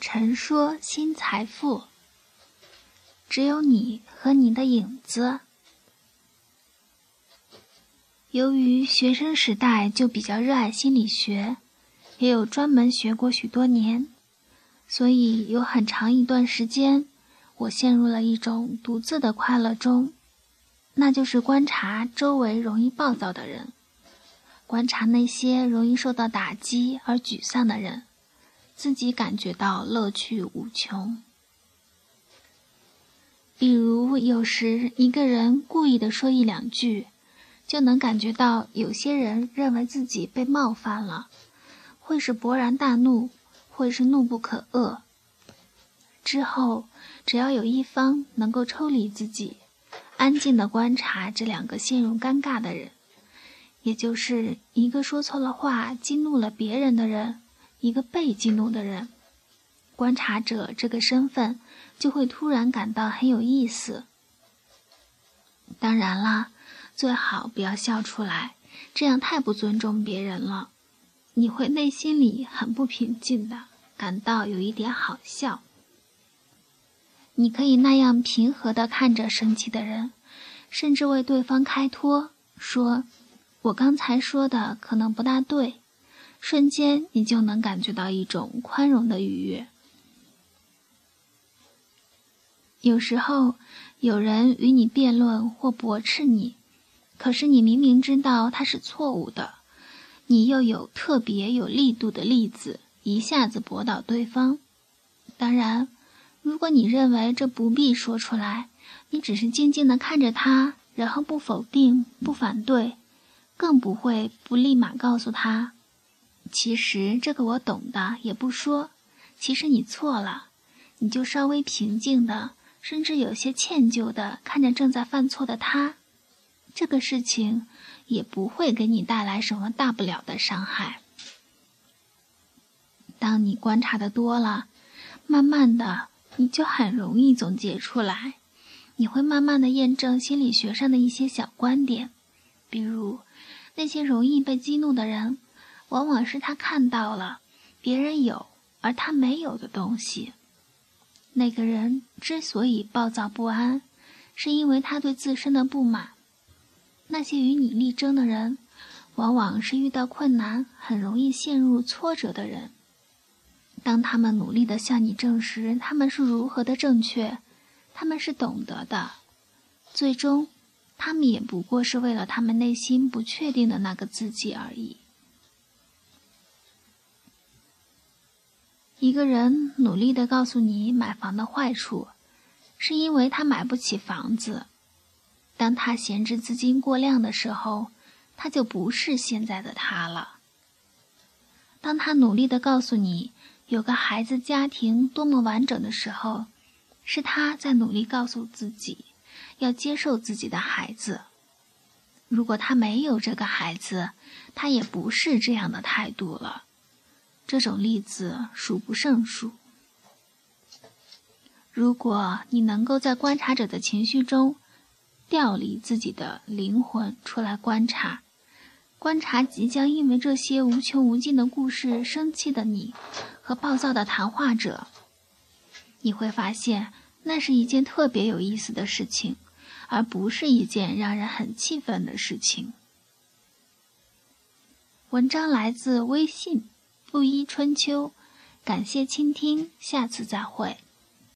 陈说新财富，只有你和你的影子。由于学生时代就比较热爱心理学，也有专门学过许多年，所以有很长一段时间，我陷入了一种独自的快乐中，那就是观察周围容易暴躁的人，观察那些容易受到打击而沮丧的人。自己感觉到乐趣无穷。比如，有时一个人故意的说一两句，就能感觉到有些人认为自己被冒犯了，会是勃然大怒，会是怒不可遏。之后，只要有一方能够抽离自己，安静的观察这两个陷入尴尬的人，也就是一个说错了话激怒了别人的人。一个被激怒的人，观察者这个身份就会突然感到很有意思。当然啦，最好不要笑出来，这样太不尊重别人了。你会内心里很不平静的，感到有一点好笑。你可以那样平和的看着生气的人，甚至为对方开脱，说：“我刚才说的可能不大对。”瞬间，你就能感觉到一种宽容的愉悦。有时候，有人与你辩论或驳斥你，可是你明明知道他是错误的，你又有特别有力度的例子，一下子驳倒对方。当然，如果你认为这不必说出来，你只是静静的看着他，然后不否定、不反对，更不会不立马告诉他。其实这个我懂的，也不说。其实你错了，你就稍微平静的，甚至有些歉疚的看着正在犯错的他，这个事情也不会给你带来什么大不了的伤害。当你观察的多了，慢慢的你就很容易总结出来，你会慢慢的验证心理学上的一些小观点，比如那些容易被激怒的人。往往是他看到了别人有而他没有的东西。那个人之所以暴躁不安，是因为他对自身的不满。那些与你力争的人，往往是遇到困难很容易陷入挫折的人。当他们努力的向你证实他们是如何的正确，他们是懂得的，最终，他们也不过是为了他们内心不确定的那个自己而已。一个人努力的告诉你买房的坏处，是因为他买不起房子。当他闲置资金过量的时候，他就不是现在的他了。当他努力的告诉你有个孩子家庭多么完整的时候，是他在努力告诉自己要接受自己的孩子。如果他没有这个孩子，他也不是这样的态度了。这种例子数不胜数。如果你能够在观察者的情绪中调离自己的灵魂出来观察，观察即将因为这些无穷无尽的故事生气的你和暴躁的谈话者，你会发现那是一件特别有意思的事情，而不是一件让人很气愤的事情。文章来自微信。布衣春秋，感谢倾听，下次再会。